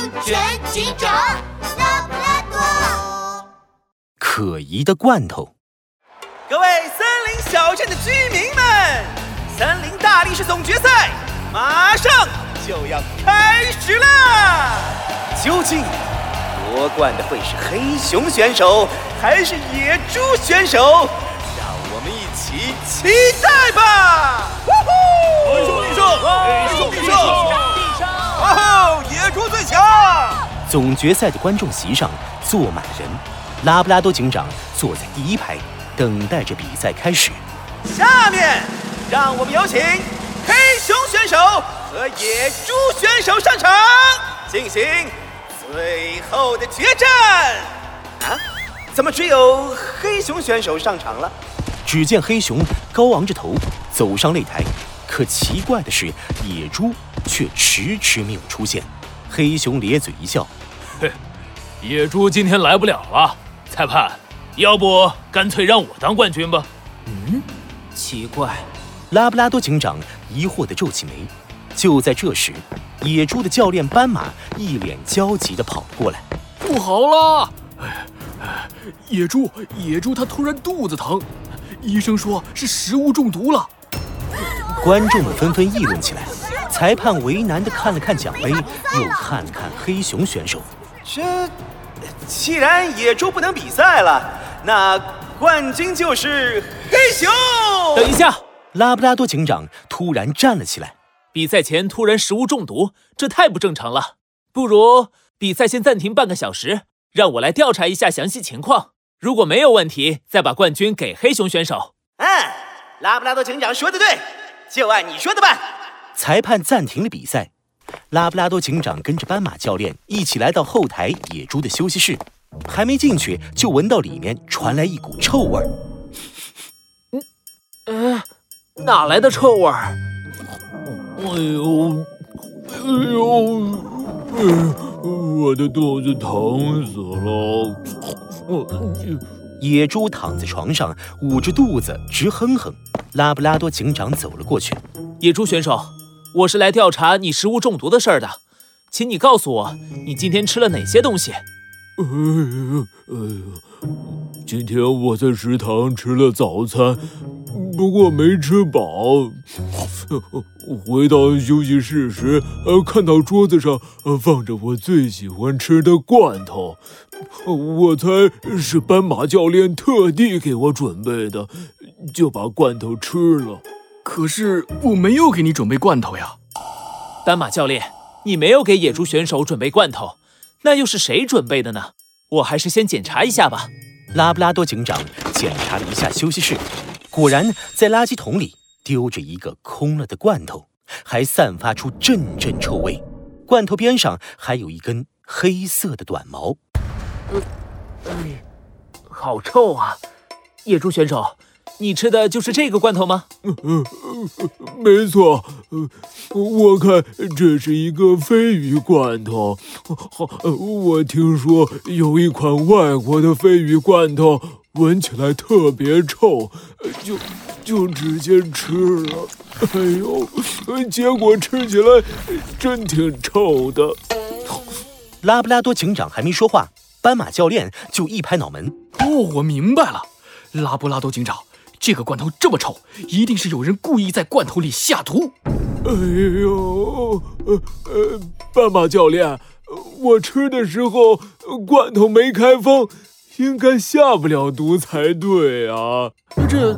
安全警长拉布拉多。可疑的罐头。各位森林小镇的居民们，森林大力士总决赛马上就要开始啦！究竟夺冠的会是黑熊选手还是野猪选手？让我们一起期待总决赛的观众席上坐满了人，拉布拉多警长坐在第一排，等待着比赛开始。下面让我们有请黑熊选手和野猪选手上场，进行最后的决战。啊，怎么只有黑熊选手上场了？只见黑熊高昂着头走上擂台，可奇怪的是，野猪却迟迟没有出现。黑熊咧嘴一笑：“嘿，野猪今天来不了了。裁判，要不干脆让我当冠军吧？”嗯，奇怪。拉布拉多警长疑惑地皱起眉。就在这时，野猪的教练斑马一脸焦急地跑了过来：“不好了！野猪，野猪，它突然肚子疼，医生说是食物中毒了。”观众们纷纷议论起来。裁判为难的看了看奖杯，又看了看黑熊选手。这，既然野猪不能比赛了，那冠军就是黑熊。等一下，拉布拉多警长突然站了起来。比赛前突然食物中毒，这太不正常了。不如比赛先暂停半个小时，让我来调查一下详细情况。如果没有问题，再把冠军给黑熊选手。嗯，拉布拉多警长说的对，就按你说的办。裁判暂停了比赛，拉布拉多警长跟着斑马教练一起来到后台野猪的休息室。还没进去，就闻到里面传来一股臭味儿。嗯，呃，哪来的臭味儿？哎呦，哎呦，哎，我的肚子疼死了！野猪躺在床上，捂着肚子直哼哼。拉布拉多警长走了过去，野猪选手。我是来调查你食物中毒的事儿的，请你告诉我，你今天吃了哪些东西？哎呀，哎呀，今天我在食堂吃了早餐，不过没吃饱。回到休息室时，呃，看到桌子上呃放着我最喜欢吃的罐头，我猜是斑马教练特地给我准备的，就把罐头吃了。可是我没有给你准备罐头呀，斑马教练，你没有给野猪选手准备罐头，那又是谁准备的呢？我还是先检查一下吧。拉布拉多警长检查了一下休息室，果然在垃圾桶里丢着一个空了的罐头，还散发出阵阵臭味。罐头边上还有一根黑色的短毛。呃，好臭啊！野猪选手。你吃的就是这个罐头吗？嗯嗯嗯，没错。我看这是一个鲱鱼罐头。好，我听说有一款外国的鲱鱼罐头，闻起来特别臭，就就直接吃了。哎呦，结果吃起来真挺臭的。拉布拉多警长还没说话，斑马教练就一拍脑门：“哦，我明白了，拉布拉多警长。”这个罐头这么臭，一定是有人故意在罐头里下毒。哎呦，呃呃，斑马教练，我吃的时候罐头没开封，应该下不了毒才对啊。这，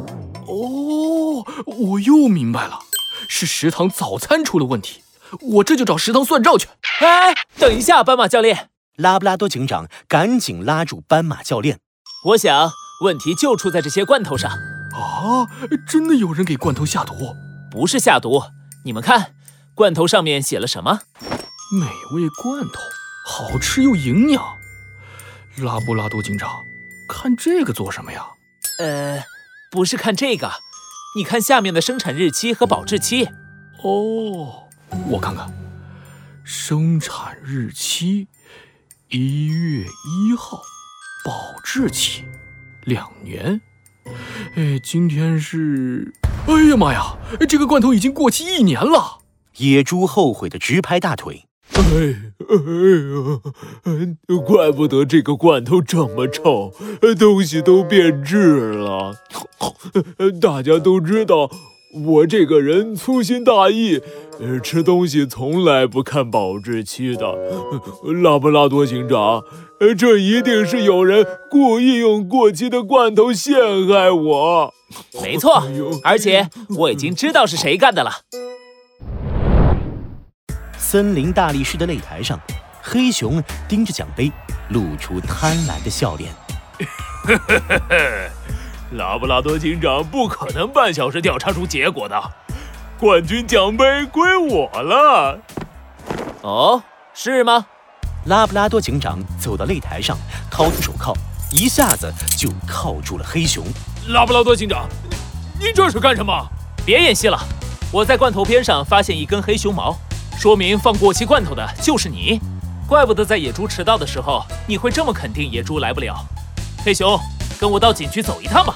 哦，我又明白了，是食堂早餐出了问题，我这就找食堂算账去。哎，等一下，斑马教练，拉布拉多警长赶紧拉住斑马教练。我想问题就出在这些罐头上。啊！真的有人给罐头下毒？不是下毒，你们看，罐头上面写了什么？美味罐头，好吃又营养。拉布拉多警长，看这个做什么呀？呃，不是看这个，你看下面的生产日期和保质期。哦，我看看，生产日期一月一号，保质期两年。哎，今天是……哎呀妈呀，这个罐头已经过期一年了！野猪后悔的直拍大腿。哎哎呀，怪不得这个罐头这么臭，东西都变质了。大家都知道我这个人粗心大意，呃吃东西从来不看保质期的。拉布拉多警长，呃这一定是有人故意用过期的罐头陷害我。没错，而且我已经知道是谁干的了。森林大力士的擂台上，黑熊盯着奖杯，露出贪婪的笑脸。拉布拉多警长不可能半小时调查出结果的，冠军奖杯归我了。哦，是吗？拉布拉多警长走到擂台上，掏出手铐，一下子就铐住了黑熊。拉布拉多警长，您这是干什么？别演戏了！我在罐头边上发现一根黑熊毛。说明放过期罐头的就是你，怪不得在野猪迟到的时候你会这么肯定野猪来不了。黑熊，跟我到警局走一趟吧。